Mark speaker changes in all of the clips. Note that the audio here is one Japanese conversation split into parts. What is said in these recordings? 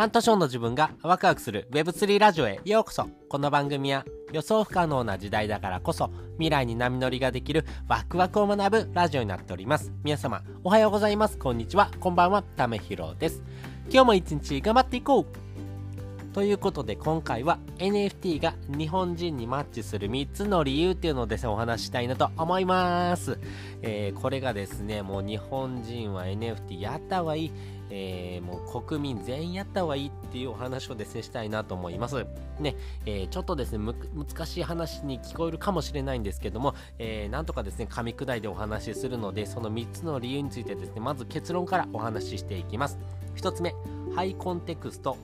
Speaker 1: 半年後の自分がワクワクする Web3 ラジオへようこそ。この番組は予想不可能な時代だからこそ未来に波乗りができるワクワクを学ぶラジオになっております。皆様おはようございます。こんにちは。こんばんは。ためひろです。今日も一日頑張っていこうということで今回は NFT が日本人にマッチする3つの理由っていうのをですねお話ししたいなと思います、えー、これがですねもう日本人は NFT やった方がいい。えー、もう国民全員やった方がいいっていうお話をですねしたいなと思います。ね、えー、ちょっとですね難しい話に聞こえるかもしれないんですけども、えー、なんとかですね噛み砕いてお話しするのでその3つの理由についてですねまず結論からお話ししていきます。1つ目ハイコンテクスト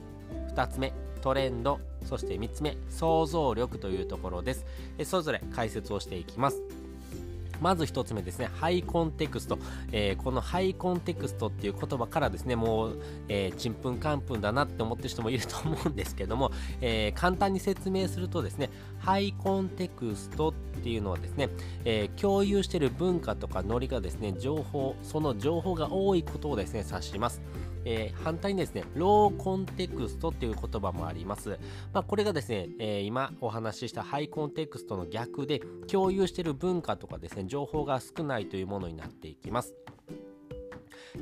Speaker 1: 2つ目トレンドそして3つ目想像力というところです。えそれぞれ解説をしていきます。まず1つ目ですね、ハイコンテクスト。えー、このハイコンテクストっていう言葉からですね、もう、えー、ちんぷんかんぷんだなって思ってる人もいると思うんですけども、えー、簡単に説明するとですね、ハイコンテクストっていうのはですね、えー、共有している文化とかノリがですね、情報、その情報が多いことをですね、指します。えー、反対にですね、ローコンテクストっていう言葉もあります。まあ、これがですね、えー、今お話ししたハイコンテクストの逆で、共有している文化とかですね、情報が少ないというものになっていきます。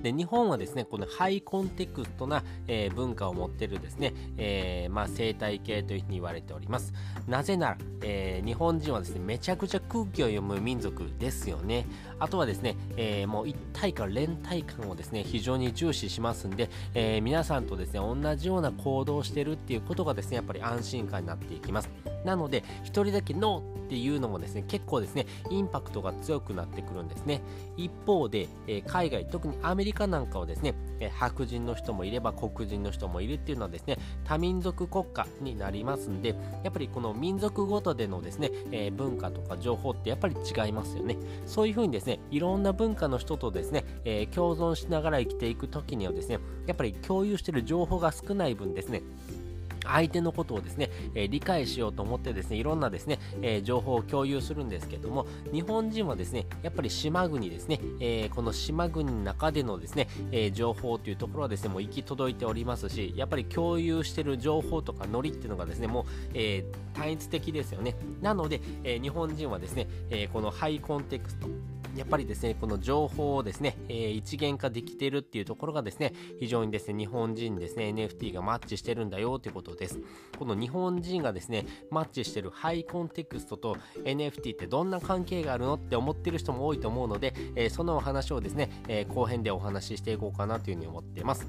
Speaker 1: で日本はですねこのハイコンテクストな、えー、文化を持ってるですね、えー、まあ、生態系というふうに言われております。なぜなら、えー、日本人はですねめちゃくちゃ空気を読む民族ですよね。あとはですね、えもう一体感連帯感をですね非常に重視しますんで、え皆さんとですね同じような行動をしてるっていうことがですねやっぱり安心感になっていきます。なので1人だけノーっていうのもですね結構ですねインパクトが強くなってくるんですね。一方で、え海外特にアメリカなんかはですね、え白人の人もいれば黒人の人もいるっていうのはですね多民族国家になりますんでやっぱりこの民族ごとでのですね、え文化とか情報ってやっぱり違いますよね。そういうふうにですねいろんな文化の人とですね、え共存しながら生きていく時にはですねやっぱり共有している情報が少ない分ですね相手のことをですね、えー、理解しようと思ってですね、いろんなですね、えー、情報を共有するんですけども、日本人はですね、やっぱり島国ですね、えー、この島国の中でのですね、え情報というところはですね、もう行き届いておりますし、やっぱり共有してる情報とかノリっていうのがですね、もう、え単一的ですよね。なので、え日本人はですね、えこのハイコンテクスト、やっぱりですね、この情報をですね、えー、一元化できてるっていうところがですね、非常にですね、日本人ですね、NFT がマッチしてるんだよということです。この日本人がですね、マッチしてるハイコンテクストと NFT ってどんな関係があるのって思ってる人も多いと思うので、えー、そのお話をですね、えー、後編でお話ししていこうかなというふうに思ってます。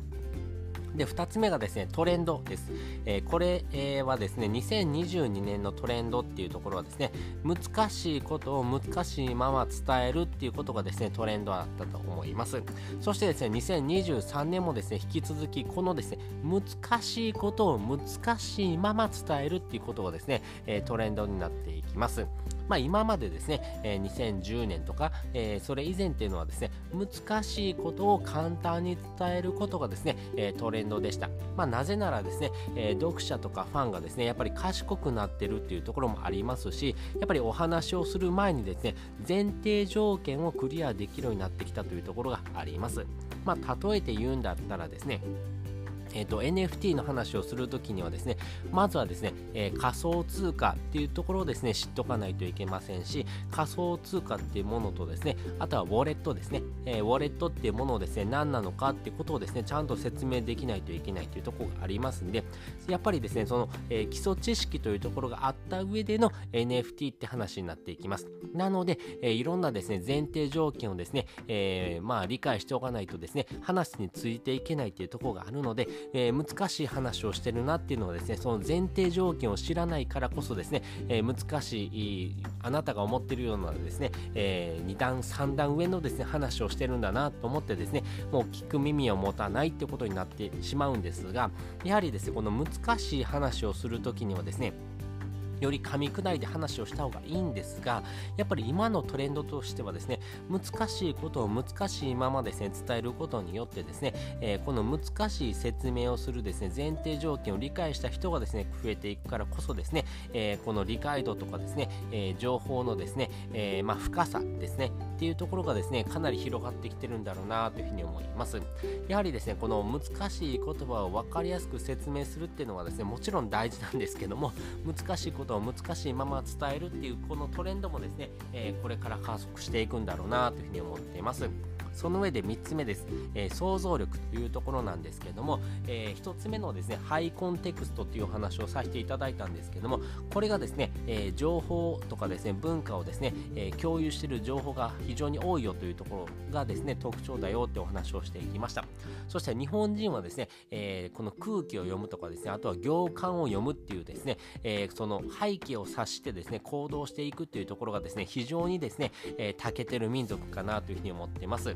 Speaker 1: で、2つ目がですね、トレンドです。えー、これ、はですね、2022年のトレンドっていうところはですね、難しいことを難しいまま伝えるっていうことがですね、トレンドだったと思います。そしてですね、2023年もですね、引き続き、このですね、難しいことを難しいまま伝えるっていうことがですね、え、トレンドになっていきます。まあ、今までですね、えー、2010年とか、え、それ以前っていうのはですね、難しいことを簡単に伝えることがですね、え、トレンドでした。まあ、なぜならですね、え読者とかファンがですね、やっぱり賢くなってるっていうところもありますし、やっぱりお話をする前にですね、前提条件をクリアできるようになってきたというところがあります。まあ、例えて言うんだったらですね、えーと、NFT の話をするときにはですね、まずはですね、えー、仮想通貨っていうところをですね、知っとかないといけませんし、仮想通貨っていうものとですね、あとはウォレットですね、えー、ウォレットっていうものをですね、何なのかってことをですね、ちゃんと説明できないといけないというところがありますんで、やっぱりですね、その、えー、基礎知識というところがあった上での NFT って話になっていきます。なので、えいろんなですね、前提条件をですね、えまあ理解しておかないとですね、話についていけないというところがあるので、えー、難しい話をしてるなっていうのはですねその前提条件を知らないからこそですね、えー、難しいあなたが思ってるようなですね、えー、2段3段上のですね話をしてるんだなと思ってですねもう聞く耳を持たないってことになってしまうんですがやはりですねこの難しい話をするときにはですねより噛み砕いて話をした方がいいんですがやっぱり今のトレンドとしてはですね難しいことを難しいままですね伝えることによってですね、えー、この難しい説明をするですね前提条件を理解した人がですね増えていくからこそですね、えー、この理解度とかですね、えー、情報のですね、えまあ、深さですねっていうところがですねかなり広がってきてるんだろうなというふうに思います。やはりですねこの難しい言葉を分かりやすく説明するっていうのはですねもちろん大事なんですけども難しいことを難しいまま伝えるっていうこのトレンドもですね、えー、これから加速していくんだろうなというふうに思っています。その上で3つ目です、えー、想像力というところなんですけれども、えー、1つ目のですねハイコンテクストというお話をさせていただいたんですけどもこれがですね、えー、情報とかですね文化をですね、え共有している情報が非常に多いよというところがですね特徴だよってお話をしていきました。そして日本人はですね、えこの空気を読むとかですねあとは行間を読むっていうですね、えその背景を察してですね行動していくっていうところがですね非常にですね、え長けてる民族かなというふうに思っています。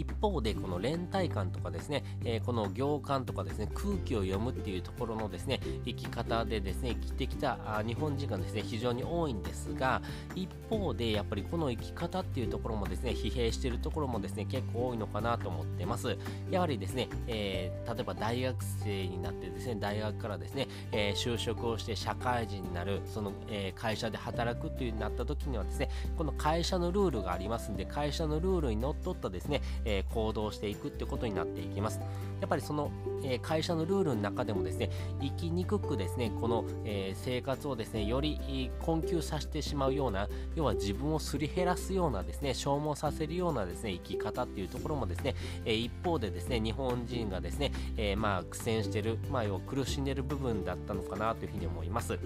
Speaker 1: 一方でこの連帯感とかですね、えー、この行間とかですね空気を読むっていうところのですね生き方でですね生きてきた日本人がですね非常に多いんですが一方でやっぱりこの生き方っていうところもですね疲弊しているところもですね結構多いのかなと思ってます。やはりですね、えー、例えば大学生になってですね大学からですね、えー、就職をして社会人になるその、え会社で働くっていうなった時にはですねこの会社のルールがありますんで会社のルールにのっとったですね、えー、行動していくってことになっていきます。やっぱりその、えー、会社のルールの中でもですね、生きにくくですね、この、えー、生活をですね、より困窮させてしまうような、要は自分をすり減らすようなですね、消耗させるようなですね、生き方っていうところもですね、え一方でですね、日本人がですね、えまあ苦戦してる、まあ要は苦しんでる部分だったのかなというふうに思います。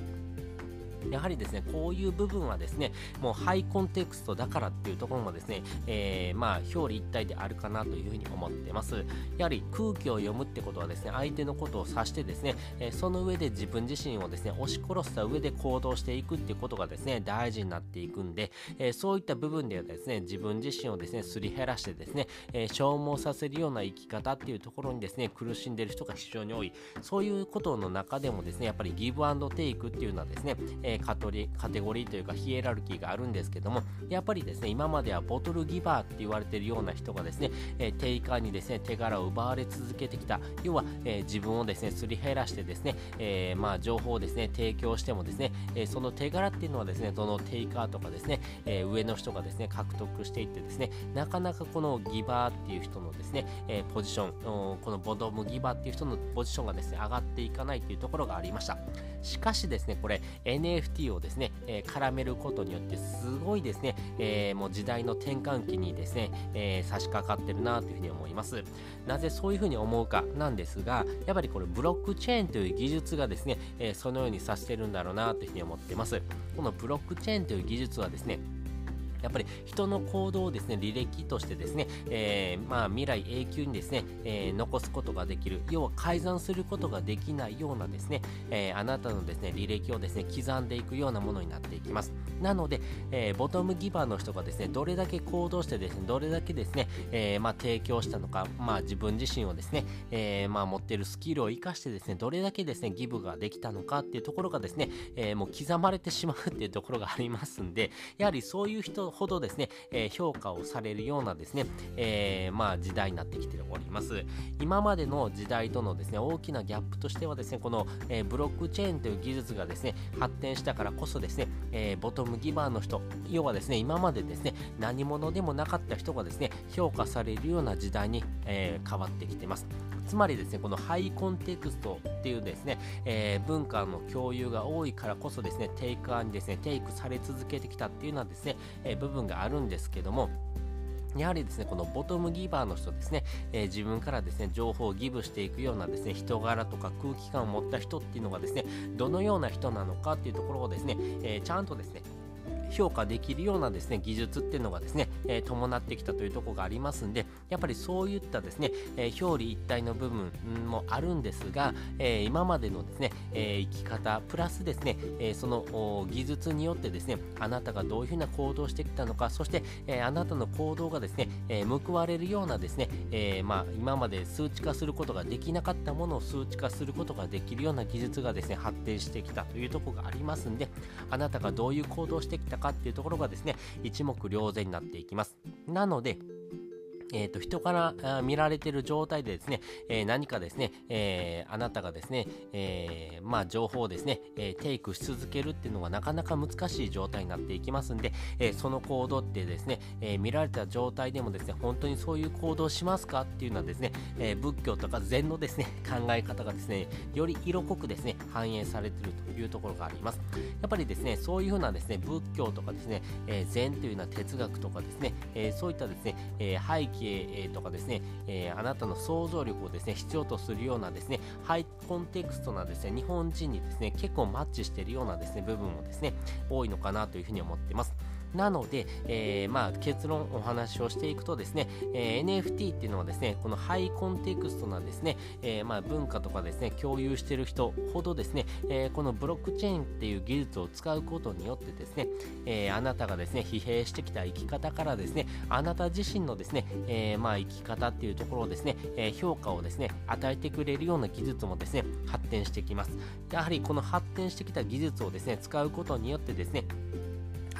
Speaker 1: やはりですね、こういう部分はですね、もうハイコンテクストだからっていうところもですね、えー、まあ、表裏一体であるかなというふうに思ってます。やはり空気を読むってことはですね、相手のことを指してですね、えその上で自分自身をですね、押し殺した上で行動していくっていうことがですね、大事になっていくんで、えそういった部分ではですね、自分自身をですね、すり減らしてですね、え消耗させるような生き方っていうところにですね、苦しんでる人が非常に多い。そういうことの中でもですね、やっぱりギブアンドテイクっていうのはですね、ええカトリカテゴリーというかヒエラルキーがあるんですけどもやっぱりですね今まではボトルギバーって言われてるような人がですね、えー、テイカーにですね手柄を奪われ続けてきた。要は、えー、自分をですねすり減らしてですね、え、まあ情報をですね提供してもですね、えその手柄っていうのはですねそのテイカーとかですね、え上の人がですね獲得していってですねなかなかこのギバーっていう人のですね、えポジションこのボトムギバーっていう人のポジションがですね上がっていかないっていうところがありました。しかしですねこれ NFT をですね、え、絡めることによってすごいですね、え、もう時代の転換期にですね、え、差し掛かってるなというふうに思います。なぜそういうふうに思うかなんですがやっぱりこれブロックチェーンという技術がですね、えそのようにさしてるんだろうなというふうに思ってます。このブロックチェーンという技術はですねやっぱり人の行動をですね履歴としてですね、えー、まあ、未来永久にですね、えー、残すことができる。要は改ざんすることができないようなですね、えー、あなたのですね履歴をですね刻んでいくようなものになっていきます。なので、えボトムギバーの人がですねどれだけ行動してですねどれだけですね、えまあ、提供したのか、まあ、自分自身をですね、えまあ、持ってるスキルを生かしてですねどれだけですねギブができたのかっていうところがですね、えもう刻まれてしまうっていうところがありますんでやはりそういう人ほどですね、えー、評価をされるようなですね、えー、まあ時代になってきております。今までの時代とのですね、大きなギャップとしてはですね、この、え、ブロックチェーンという技術がですね、発展したからこそですね、えボトムギバーの人、要はですね、今までですね、何者でもなかった人がですね、評価されるような時代に、え変わってきてます。つまりですね、このハイコンテクストっていうですね、えー、文化の共有が多いからこそですね、テイクアンにですね、テイクされ続けてきたっていうのはですね、えー、部分があるんですけども、やはりですね、このボトムギバーの人ですね、えー、自分からですね、情報をギブしていくようなですね、人柄とか空気感を持った人っていうのがですね、どのような人なのかっていうところをですね、えー、ちゃんとですね、評価できるようなですね技術っていうのがですね、えー、伴ってきたというところがありますんでやっぱりそういったですね、えー、表裏一体の部分もあるんですが、えー、今までのですね、え生き方プラスですね、えその技術によってですねあなたがどういうふうな行動をしてきたのかそして、えあなたの行動がですね、え報われるようなですね、えまあ、今まで数値化することができなかったものを数値化することができるような技術がですね発展してきたというところがありますんであなたがどういう行動してきたかっていうところがですね一目瞭然になっていきます。なのでえーと、人から見られてる状態でですね、えー、何かですね、えー、あなたがですね、えー、まあ、情報をですね、えテイクし続けるっていうのがなかなか難しい状態になっていきますんで、えその行動ってですね、え見られた状態でもですね、本当にそういう行動しますかっていうのはですね、え仏教とか禅のですね、考え方がですね、より色濃くですね、反映されてるというところがあります。やっぱりですね、そういうふうなですね、仏教とかですね、え禅というような哲学とかですね、えそういったですね、え背景景とかですね、えー、あなたの想像力をですね、必要とするようなですね、ハイコンテクストなですね、日本人にですね、結構マッチしているようなですね、部分もですね、多いのかなというふうに思っています。なので、えー、まあ、結論お話をしていくとですね、えー、NFT っていうのはですね、このハイコンテクストなですね、えー、まあ、文化とかですね、共有している人ほどですね、えこのブロックチェーンっていう技術を使うことによってですね、えあなたがですね、疲弊してきた生き方からですね、あなた自身のですね、えまあ、生き方っていうところをですね、え評価をですね、与えてくれるような技術もですね、発展してきます。やはりこの発展してきた技術をですね、使うことによってですね、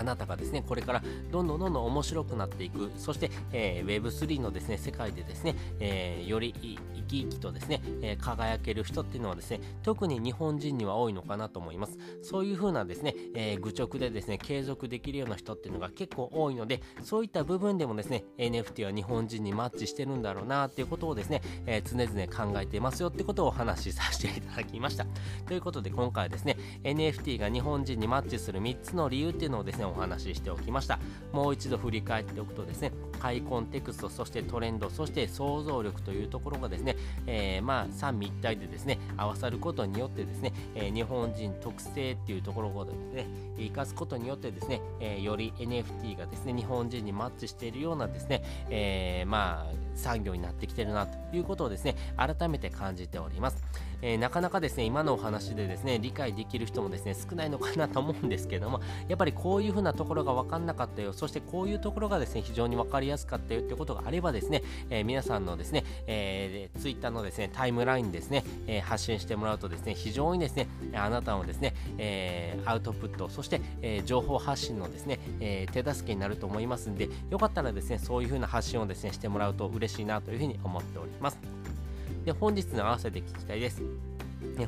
Speaker 1: あなたがですね、これからどんどんどんどん面白くなっていく、そして、えー、Web3 のですね、世界でですね、えー、より生き生きとですね、えー、輝ける人っていうのはですね、特に日本人には多いのかなと思います。そういう風なですね、え愚直でですね、継続できるような人っていうのが結構多いので、そういった部分でもですね、NFT は日本人にマッチしてるんだろうなっていうことをですね、え常々考えていますよってことをお話しさせていただきました。ということで今回はですね、NFT が日本人にマッチする3つの理由っていうのをですね、お話ししておきました。もう一度振り返っておくとですねハイコンテクストそしてトレンドそして想像力というところがですね、えー、まあ三位一体でですね合わさることによってですね、えー、日本人特性っていうところをですね生かすことによってですね、えー、より NFT がですね日本人にマッチしているようなですね、えまあ産業になってきてるなということをですね改めて感じております。えー、なかなかですね今のお話でですね理解できる人もですね少ないのかなと思うんですけどもやっぱりこういう風なところが分かんなかったよそしてこういうところがですね非常に分かりやすかったよってことがあればですね、えー、皆さんのですね、えー、ツイッターのですねタイムラインですね、えー、発信してもらうとですね非常にですねあなたのですね、え、アウトプットそして、え、情報発信のですね、え、手助けになると思いますんでよかったらですねそういう風な発信をですねしてもらうと嬉しいなというふうに思っております。で本日の合わせて聞きたいです。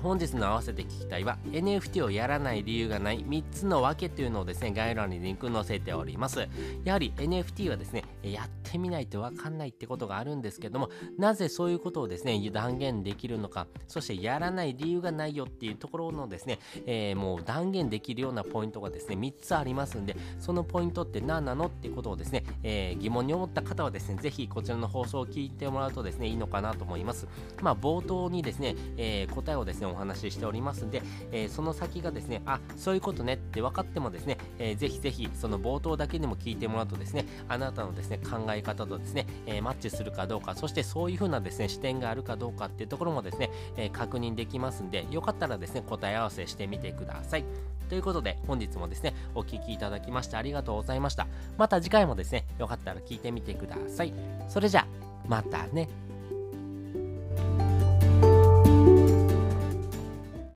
Speaker 1: 本日の合わせて聞きたいは NFT をやらない理由がない3つの訳というのをですね概要欄にリンク載せております。やはり NFT はですねやってみないとわかんないってことがあるんですけどもなぜそういうことをですね断言できるのかそしてやらない理由がないよっていうところのですね、えー、もう断言できるようなポイントがですね3つありますんでそのポイントって何なのってことをですね、えー、疑問に思った方はですねぜひこちらの放送を聞いてもらうとですねいいのかなと思います。まあ冒頭にですね、えー、答えをですねお話ししておりますんで、えその先がですねあそういうことねって分かってもですね、えー、ぜひぜひその冒頭だけでも聞いてもらうとですねあなたのですね考え方とですね、えー、マッチするかどうか、そしてそういう風なですね、視点があるかどうかっていうところもですね、え、確認できますんで、よかったらですね、答え合わせしてみてください。ということで、本日もですね、お聴きいただきましてありがとうございました。また次回もですね、よかったら聞いてみてください。それじゃ、またね。